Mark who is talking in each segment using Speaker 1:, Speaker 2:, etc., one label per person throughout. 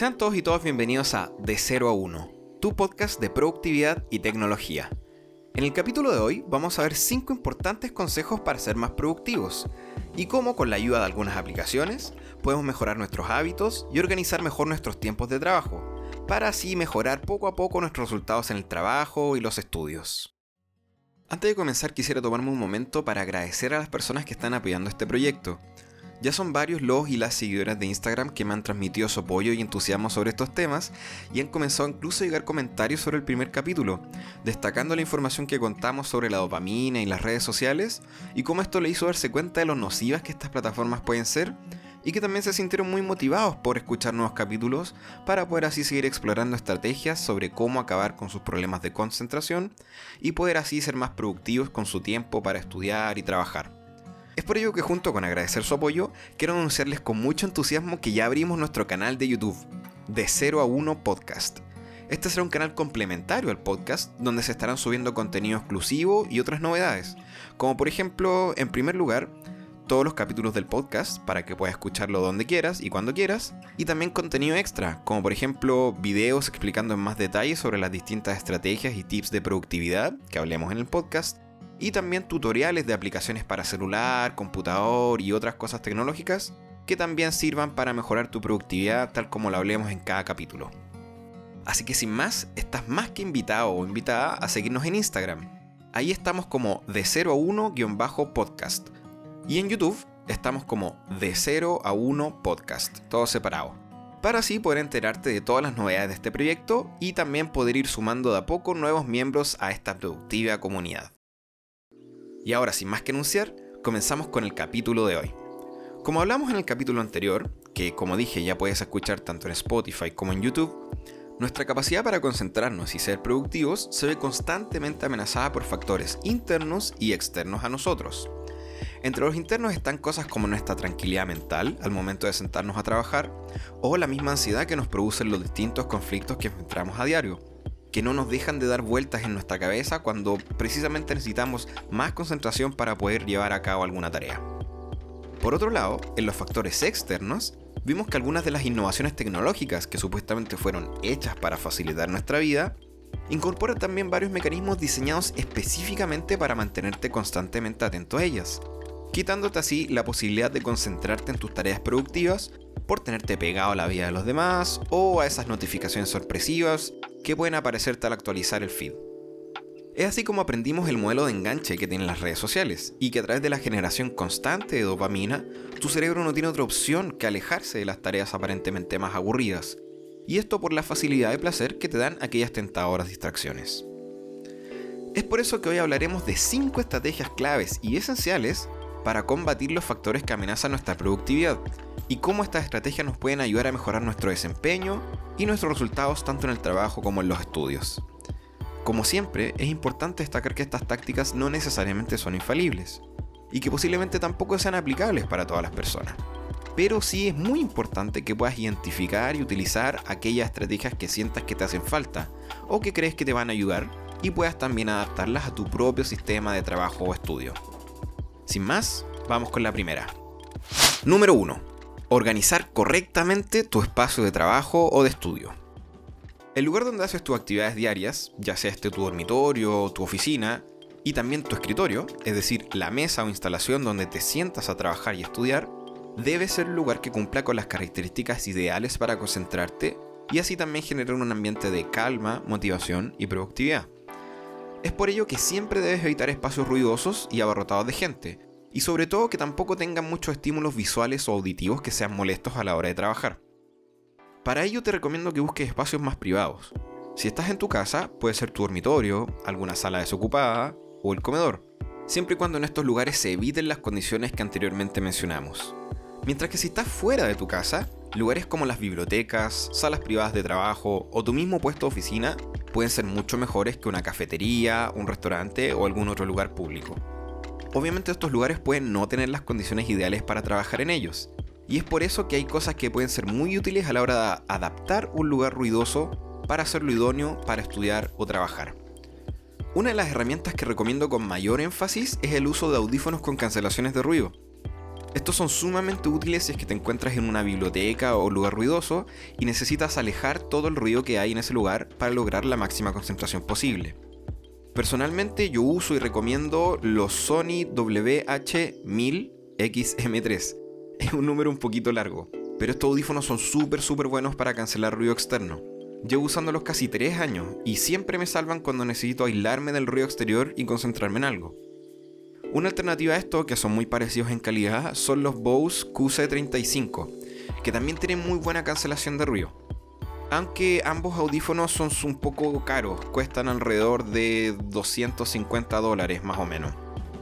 Speaker 1: Sean todos y todas bienvenidos a De 0 a 1, tu podcast de productividad y tecnología. En el capítulo de hoy vamos a ver 5 importantes consejos para ser más productivos y cómo con la ayuda de algunas aplicaciones podemos mejorar nuestros hábitos y organizar mejor nuestros tiempos de trabajo, para así mejorar poco a poco nuestros resultados en el trabajo y los estudios. Antes de comenzar quisiera tomarme un momento para agradecer a las personas que están apoyando este proyecto. Ya son varios los y las seguidoras de Instagram que me han transmitido su apoyo y entusiasmo sobre estos temas y han comenzado incluso a llegar comentarios sobre el primer capítulo, destacando la información que contamos sobre la dopamina y las redes sociales y cómo esto le hizo darse cuenta de lo nocivas que estas plataformas pueden ser y que también se sintieron muy motivados por escuchar nuevos capítulos para poder así seguir explorando estrategias sobre cómo acabar con sus problemas de concentración y poder así ser más productivos con su tiempo para estudiar y trabajar. Es por ello que junto con agradecer su apoyo, quiero anunciarles con mucho entusiasmo que ya abrimos nuestro canal de YouTube, de 0 a 1 Podcast. Este será un canal complementario al podcast donde se estarán subiendo contenido exclusivo y otras novedades, como por ejemplo, en primer lugar, todos los capítulos del podcast para que puedas escucharlo donde quieras y cuando quieras, y también contenido extra, como por ejemplo videos explicando en más detalle sobre las distintas estrategias y tips de productividad que hablemos en el podcast, y también tutoriales de aplicaciones para celular, computador y otras cosas tecnológicas que también sirvan para mejorar tu productividad tal como lo hablemos en cada capítulo. Así que sin más, estás más que invitado o invitada a seguirnos en Instagram. Ahí estamos como de 0 a 1-podcast. Y en YouTube estamos como de 0 a 1 podcast, todo separado. Para así poder enterarte de todas las novedades de este proyecto y también poder ir sumando de a poco nuevos miembros a esta productiva comunidad. Y ahora, sin más que anunciar, comenzamos con el capítulo de hoy. Como hablamos en el capítulo anterior, que como dije ya puedes escuchar tanto en Spotify como en YouTube, nuestra capacidad para concentrarnos y ser productivos se ve constantemente amenazada por factores internos y externos a nosotros. Entre los internos están cosas como nuestra tranquilidad mental al momento de sentarnos a trabajar o la misma ansiedad que nos producen los distintos conflictos que enfrentamos a diario que no nos dejan de dar vueltas en nuestra cabeza cuando precisamente necesitamos más concentración para poder llevar a cabo alguna tarea. Por otro lado, en los factores externos, vimos que algunas de las innovaciones tecnológicas que supuestamente fueron hechas para facilitar nuestra vida, incorporan también varios mecanismos diseñados específicamente para mantenerte constantemente atento a ellas, quitándote así la posibilidad de concentrarte en tus tareas productivas por tenerte pegado a la vida de los demás o a esas notificaciones sorpresivas que pueden aparecerte al actualizar el feed. Es así como aprendimos el modelo de enganche que tienen las redes sociales y que a través de la generación constante de dopamina, tu cerebro no tiene otra opción que alejarse de las tareas aparentemente más aburridas, y esto por la facilidad de placer que te dan aquellas tentadoras distracciones. Es por eso que hoy hablaremos de 5 estrategias claves y esenciales para combatir los factores que amenazan nuestra productividad y cómo estas estrategias nos pueden ayudar a mejorar nuestro desempeño y nuestros resultados tanto en el trabajo como en los estudios. Como siempre, es importante destacar que estas tácticas no necesariamente son infalibles y que posiblemente tampoco sean aplicables para todas las personas. Pero sí es muy importante que puedas identificar y utilizar aquellas estrategias que sientas que te hacen falta o que crees que te van a ayudar y puedas también adaptarlas a tu propio sistema de trabajo o estudio. Sin más, vamos con la primera. Número 1 organizar correctamente tu espacio de trabajo o de estudio. El lugar donde haces tus actividades diarias, ya sea este tu dormitorio, tu oficina y también tu escritorio, es decir, la mesa o instalación donde te sientas a trabajar y estudiar, debe ser un lugar que cumpla con las características ideales para concentrarte y así también generar un ambiente de calma, motivación y productividad. Es por ello que siempre debes evitar espacios ruidosos y abarrotados de gente, y sobre todo que tampoco tengan muchos estímulos visuales o auditivos que sean molestos a la hora de trabajar. Para ello te recomiendo que busques espacios más privados. Si estás en tu casa, puede ser tu dormitorio, alguna sala desocupada o el comedor, siempre y cuando en estos lugares se eviten las condiciones que anteriormente mencionamos. Mientras que si estás fuera de tu casa, lugares como las bibliotecas, salas privadas de trabajo o tu mismo puesto de oficina pueden ser mucho mejores que una cafetería, un restaurante o algún otro lugar público. Obviamente estos lugares pueden no tener las condiciones ideales para trabajar en ellos, y es por eso que hay cosas que pueden ser muy útiles a la hora de adaptar un lugar ruidoso para hacerlo idóneo para estudiar o trabajar. Una de las herramientas que recomiendo con mayor énfasis es el uso de audífonos con cancelaciones de ruido. Estos son sumamente útiles si es que te encuentras en una biblioteca o lugar ruidoso y necesitas alejar todo el ruido que hay en ese lugar para lograr la máxima concentración posible. Personalmente yo uso y recomiendo los Sony WH-1000XM3. Es un número un poquito largo, pero estos audífonos son súper súper buenos para cancelar ruido externo. Llevo usándolos casi 3 años y siempre me salvan cuando necesito aislarme del ruido exterior y concentrarme en algo. Una alternativa a esto, que son muy parecidos en calidad, son los Bose QC35, que también tienen muy buena cancelación de ruido. Aunque ambos audífonos son un poco caros, cuestan alrededor de 250 dólares más o menos.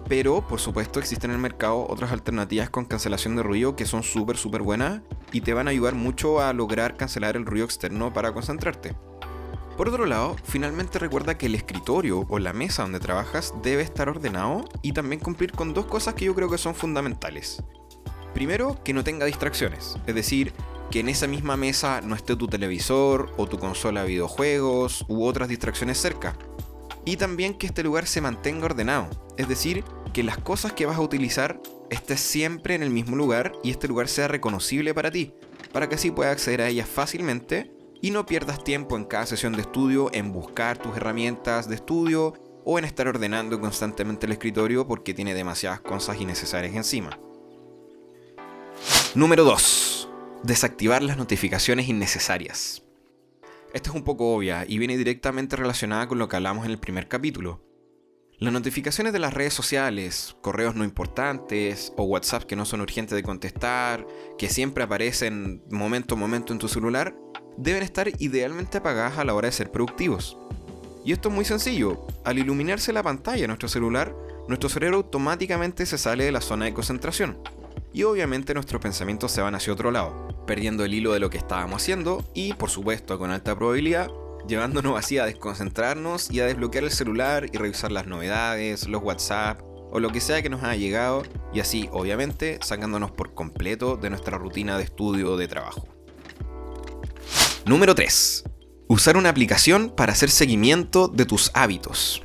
Speaker 1: Pero, por supuesto, existen en el mercado otras alternativas con cancelación de ruido que son súper, súper buenas y te van a ayudar mucho a lograr cancelar el ruido externo para concentrarte. Por otro lado, finalmente recuerda que el escritorio o la mesa donde trabajas debe estar ordenado y también cumplir con dos cosas que yo creo que son fundamentales. Primero, que no tenga distracciones, es decir, que en esa misma mesa no esté tu televisor o tu consola de videojuegos u otras distracciones cerca. Y también que este lugar se mantenga ordenado, es decir, que las cosas que vas a utilizar estén siempre en el mismo lugar y este lugar sea reconocible para ti, para que así puedas acceder a ellas fácilmente y no pierdas tiempo en cada sesión de estudio en buscar tus herramientas de estudio o en estar ordenando constantemente el escritorio porque tiene demasiadas cosas innecesarias encima. Número 2. Desactivar las notificaciones innecesarias. Esta es un poco obvia y viene directamente relacionada con lo que hablamos en el primer capítulo. Las notificaciones de las redes sociales, correos no importantes o WhatsApp que no son urgentes de contestar, que siempre aparecen momento a momento en tu celular, deben estar idealmente apagadas a la hora de ser productivos. Y esto es muy sencillo. Al iluminarse la pantalla de nuestro celular, nuestro cerebro automáticamente se sale de la zona de concentración. Y obviamente nuestros pensamientos se van hacia otro lado, perdiendo el hilo de lo que estábamos haciendo y, por supuesto, con alta probabilidad, llevándonos así a desconcentrarnos y a desbloquear el celular y revisar las novedades, los WhatsApp o lo que sea que nos haya llegado y así, obviamente, sacándonos por completo de nuestra rutina de estudio o de trabajo. Número 3. Usar una aplicación para hacer seguimiento de tus hábitos.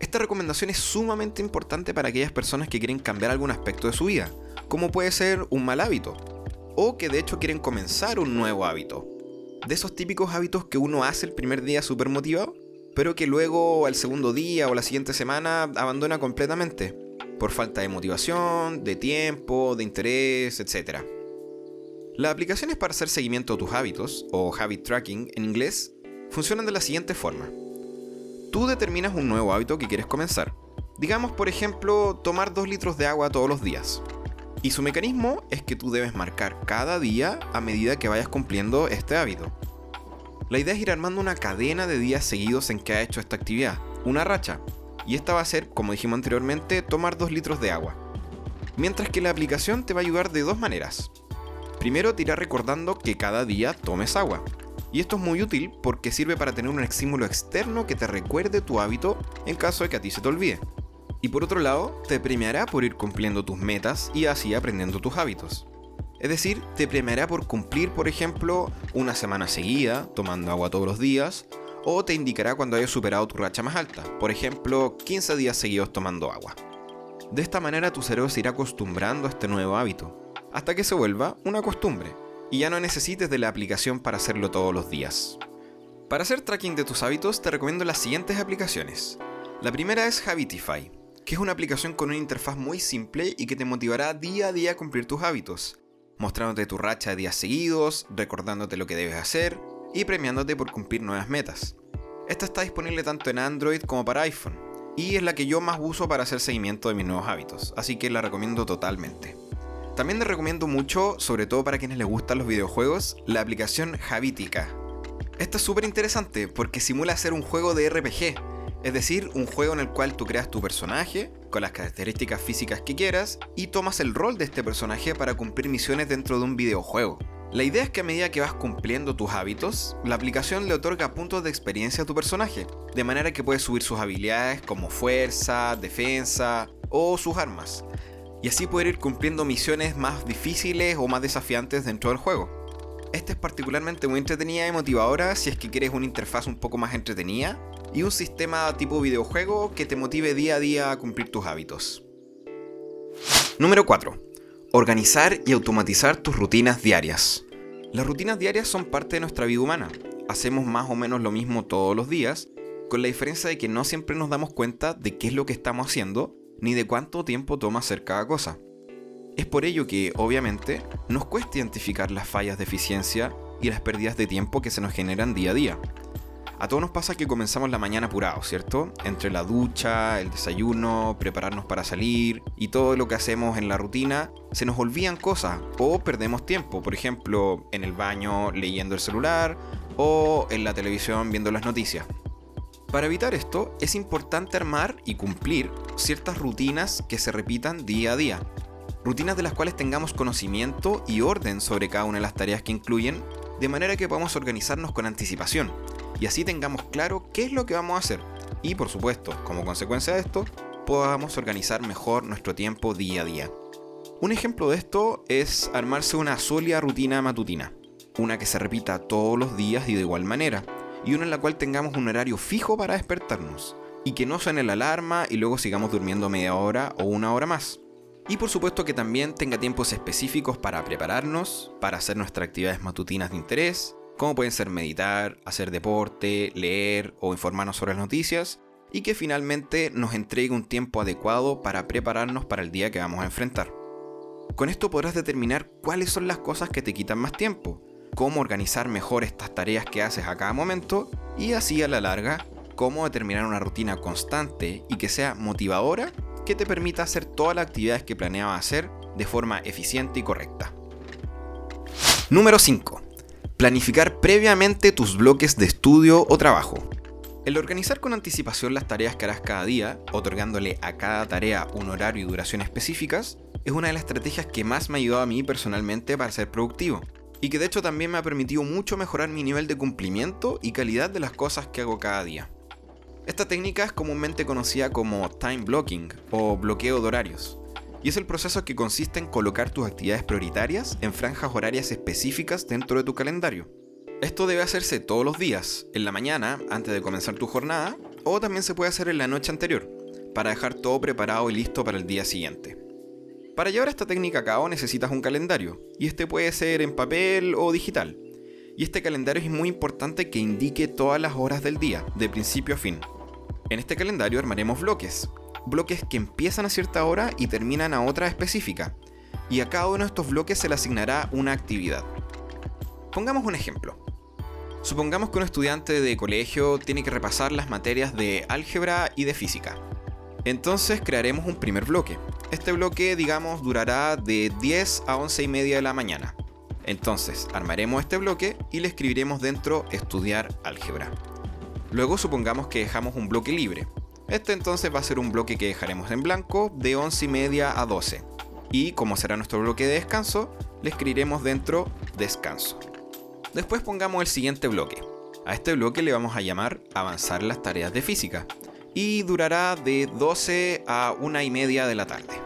Speaker 1: Esta recomendación es sumamente importante para aquellas personas que quieren cambiar algún aspecto de su vida, como puede ser un mal hábito, o que de hecho quieren comenzar un nuevo hábito. De esos típicos hábitos que uno hace el primer día súper motivado, pero que luego al segundo día o la siguiente semana abandona completamente, por falta de motivación, de tiempo, de interés, etc. Las aplicaciones para hacer seguimiento de tus hábitos, o habit tracking en inglés, funcionan de la siguiente forma. Tú determinas un nuevo hábito que quieres comenzar. Digamos, por ejemplo, tomar 2 litros de agua todos los días. Y su mecanismo es que tú debes marcar cada día a medida que vayas cumpliendo este hábito. La idea es ir armando una cadena de días seguidos en que has hecho esta actividad, una racha. Y esta va a ser, como dijimos anteriormente, tomar 2 litros de agua. Mientras que la aplicación te va a ayudar de dos maneras. Primero te irá recordando que cada día tomes agua. Y esto es muy útil porque sirve para tener un estímulo externo que te recuerde tu hábito en caso de que a ti se te olvide. Y por otro lado, te premiará por ir cumpliendo tus metas y así aprendiendo tus hábitos. Es decir, te premiará por cumplir, por ejemplo, una semana seguida, tomando agua todos los días, o te indicará cuando hayas superado tu racha más alta, por ejemplo, 15 días seguidos tomando agua. De esta manera tu cerebro se irá acostumbrando a este nuevo hábito, hasta que se vuelva una costumbre y ya no necesites de la aplicación para hacerlo todos los días. Para hacer tracking de tus hábitos te recomiendo las siguientes aplicaciones. La primera es Habitify, que es una aplicación con una interfaz muy simple y que te motivará día a día a cumplir tus hábitos, mostrándote tu racha de días seguidos, recordándote lo que debes hacer y premiándote por cumplir nuevas metas. Esta está disponible tanto en Android como para iPhone, y es la que yo más uso para hacer seguimiento de mis nuevos hábitos, así que la recomiendo totalmente. También les recomiendo mucho, sobre todo para quienes les gustan los videojuegos, la aplicación Habitica. Esta es súper interesante porque simula ser un juego de RPG, es decir, un juego en el cual tú creas tu personaje con las características físicas que quieras y tomas el rol de este personaje para cumplir misiones dentro de un videojuego. La idea es que a medida que vas cumpliendo tus hábitos, la aplicación le otorga puntos de experiencia a tu personaje, de manera que puedes subir sus habilidades como fuerza, defensa o sus armas y así poder ir cumpliendo misiones más difíciles o más desafiantes dentro del juego. Esta es particularmente muy entretenida y motivadora si es que quieres una interfaz un poco más entretenida y un sistema tipo videojuego que te motive día a día a cumplir tus hábitos. Número 4. Organizar y automatizar tus rutinas diarias. Las rutinas diarias son parte de nuestra vida humana. Hacemos más o menos lo mismo todos los días, con la diferencia de que no siempre nos damos cuenta de qué es lo que estamos haciendo, ni de cuánto tiempo toma hacer cada cosa. Es por ello que, obviamente, nos cuesta identificar las fallas de eficiencia y las pérdidas de tiempo que se nos generan día a día. A todos nos pasa que comenzamos la mañana apurados, ¿cierto? Entre la ducha, el desayuno, prepararnos para salir y todo lo que hacemos en la rutina, se nos olvidan cosas o perdemos tiempo, por ejemplo, en el baño leyendo el celular o en la televisión viendo las noticias. Para evitar esto, es importante armar y cumplir ciertas rutinas que se repitan día a día. Rutinas de las cuales tengamos conocimiento y orden sobre cada una de las tareas que incluyen, de manera que podamos organizarnos con anticipación y así tengamos claro qué es lo que vamos a hacer. Y por supuesto, como consecuencia de esto, podamos organizar mejor nuestro tiempo día a día. Un ejemplo de esto es armarse una sólida rutina matutina, una que se repita todos los días y de igual manera, y una en la cual tengamos un horario fijo para despertarnos, y que no suene la alarma y luego sigamos durmiendo media hora o una hora más. Y por supuesto que también tenga tiempos específicos para prepararnos, para hacer nuestras actividades matutinas de interés, como pueden ser meditar, hacer deporte, leer o informarnos sobre las noticias, y que finalmente nos entregue un tiempo adecuado para prepararnos para el día que vamos a enfrentar. Con esto podrás determinar cuáles son las cosas que te quitan más tiempo, cómo organizar mejor estas tareas que haces a cada momento y así a la larga, cómo determinar una rutina constante y que sea motivadora que te permita hacer todas las actividades que planeabas hacer de forma eficiente y correcta. Número 5. Planificar previamente tus bloques de estudio o trabajo. El organizar con anticipación las tareas que harás cada día, otorgándole a cada tarea un horario y duración específicas, es una de las estrategias que más me ha ayudado a mí personalmente para ser productivo, y que de hecho también me ha permitido mucho mejorar mi nivel de cumplimiento y calidad de las cosas que hago cada día. Esta técnica es comúnmente conocida como time blocking o bloqueo de horarios, y es el proceso que consiste en colocar tus actividades prioritarias en franjas horarias específicas dentro de tu calendario. Esto debe hacerse todos los días, en la mañana, antes de comenzar tu jornada, o también se puede hacer en la noche anterior, para dejar todo preparado y listo para el día siguiente. Para llevar esta técnica a cabo necesitas un calendario, y este puede ser en papel o digital. Y este calendario es muy importante que indique todas las horas del día, de principio a fin. En este calendario armaremos bloques, bloques que empiezan a cierta hora y terminan a otra específica, y a cada uno de estos bloques se le asignará una actividad. Pongamos un ejemplo. Supongamos que un estudiante de colegio tiene que repasar las materias de álgebra y de física. Entonces crearemos un primer bloque. Este bloque, digamos, durará de 10 a 11 y media de la mañana. Entonces, armaremos este bloque y le escribiremos dentro estudiar álgebra. Luego supongamos que dejamos un bloque libre, este entonces va a ser un bloque que dejaremos en blanco de 11 y media a 12. Y como será nuestro bloque de descanso, le escribiremos dentro descanso. Después pongamos el siguiente bloque. A este bloque le vamos a llamar avanzar las tareas de física. Y durará de 12 a 1 y media de la tarde.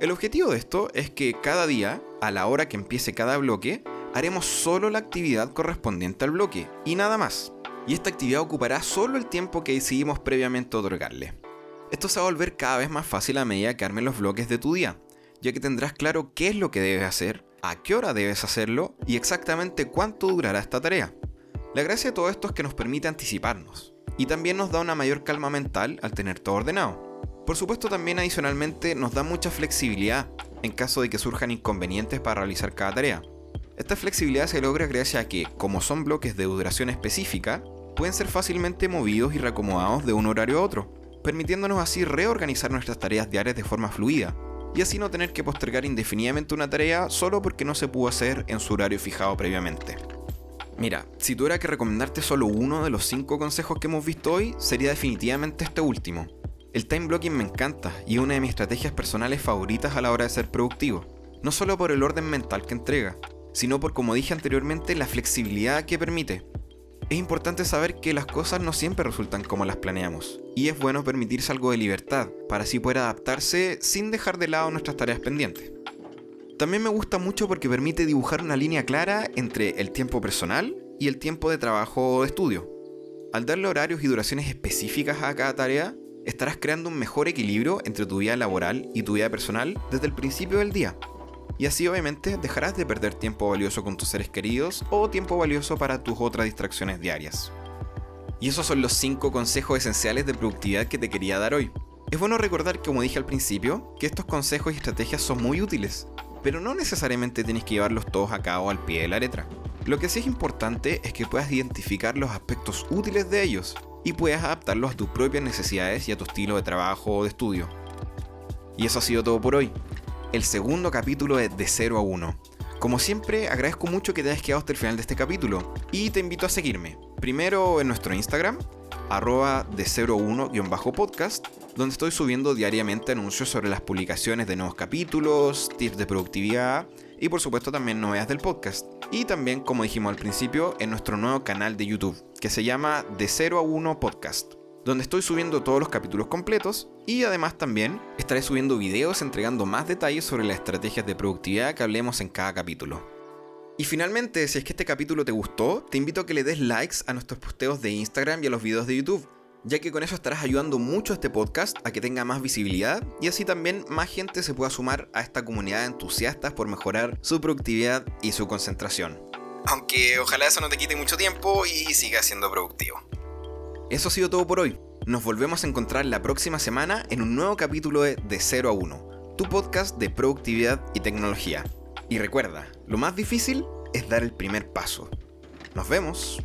Speaker 1: El objetivo de esto es que cada día, a la hora que empiece cada bloque, haremos solo la actividad correspondiente al bloque y nada más y esta actividad ocupará solo el tiempo que decidimos previamente otorgarle. Esto se va a volver cada vez más fácil a medida que armen los bloques de tu día, ya que tendrás claro qué es lo que debes hacer, a qué hora debes hacerlo y exactamente cuánto durará esta tarea. La gracia de todo esto es que nos permite anticiparnos y también nos da una mayor calma mental al tener todo ordenado. Por supuesto también adicionalmente nos da mucha flexibilidad en caso de que surjan inconvenientes para realizar cada tarea. Esta flexibilidad se logra gracias a que, como son bloques de duración específica, pueden ser fácilmente movidos y reacomodados de un horario a otro, permitiéndonos así reorganizar nuestras tareas diarias de forma fluida, y así no tener que postergar indefinidamente una tarea solo porque no se pudo hacer en su horario fijado previamente. Mira, si tuviera que recomendarte solo uno de los cinco consejos que hemos visto hoy, sería definitivamente este último. El time blocking me encanta y es una de mis estrategias personales favoritas a la hora de ser productivo, no solo por el orden mental que entrega, sino por, como dije anteriormente, la flexibilidad que permite. Es importante saber que las cosas no siempre resultan como las planeamos, y es bueno permitirse algo de libertad, para así poder adaptarse sin dejar de lado nuestras tareas pendientes. También me gusta mucho porque permite dibujar una línea clara entre el tiempo personal y el tiempo de trabajo o de estudio. Al darle horarios y duraciones específicas a cada tarea, estarás creando un mejor equilibrio entre tu vida laboral y tu vida personal desde el principio del día Y así obviamente dejarás de perder tiempo valioso con tus seres queridos o tiempo valioso para tus otras distracciones diarias. Y esos son los 5 consejos esenciales de productividad que te quería dar hoy. Es bueno recordar, como dije al principio, que estos consejos y estrategias son muy útiles, pero no necesariamente tienes que llevarlos todos a cabo al pie de la letra. Lo que sí es importante es que puedas identificar los aspectos útiles de ellos y puedas adaptarlos a tus propias necesidades y a tu estilo de trabajo o de estudio. Y eso ha sido todo por hoy. El segundo capítulo de De 0 a 1. Como siempre, agradezco mucho que te hayas quedado hasta el final de este capítulo y te invito a seguirme. Primero en nuestro Instagram, arroba de 01-podcast, donde estoy subiendo diariamente anuncios sobre las publicaciones de nuevos capítulos, tips de productividad y por supuesto también novedades del podcast. Y también, como dijimos al principio, en nuestro nuevo canal de YouTube, que se llama De 0 a 1 Podcast donde estoy subiendo todos los capítulos completos y además también estaré subiendo videos entregando más detalles sobre las estrategias de productividad que hablemos en cada capítulo. Y finalmente, si es que este capítulo te gustó, te invito a que le des likes a nuestros posteos de Instagram y a los videos de YouTube, ya que con eso estarás ayudando mucho a este podcast a que tenga más visibilidad y así también más gente se pueda sumar a esta comunidad de entusiastas por mejorar su productividad y su concentración. Aunque ojalá eso no te quite mucho tiempo y siga siendo productivo. Eso ha sido todo por hoy. Nos volvemos a encontrar la próxima semana en un nuevo capítulo de De 0 a 1, tu podcast de productividad y tecnología. Y recuerda, lo más difícil es dar el primer paso. Nos vemos.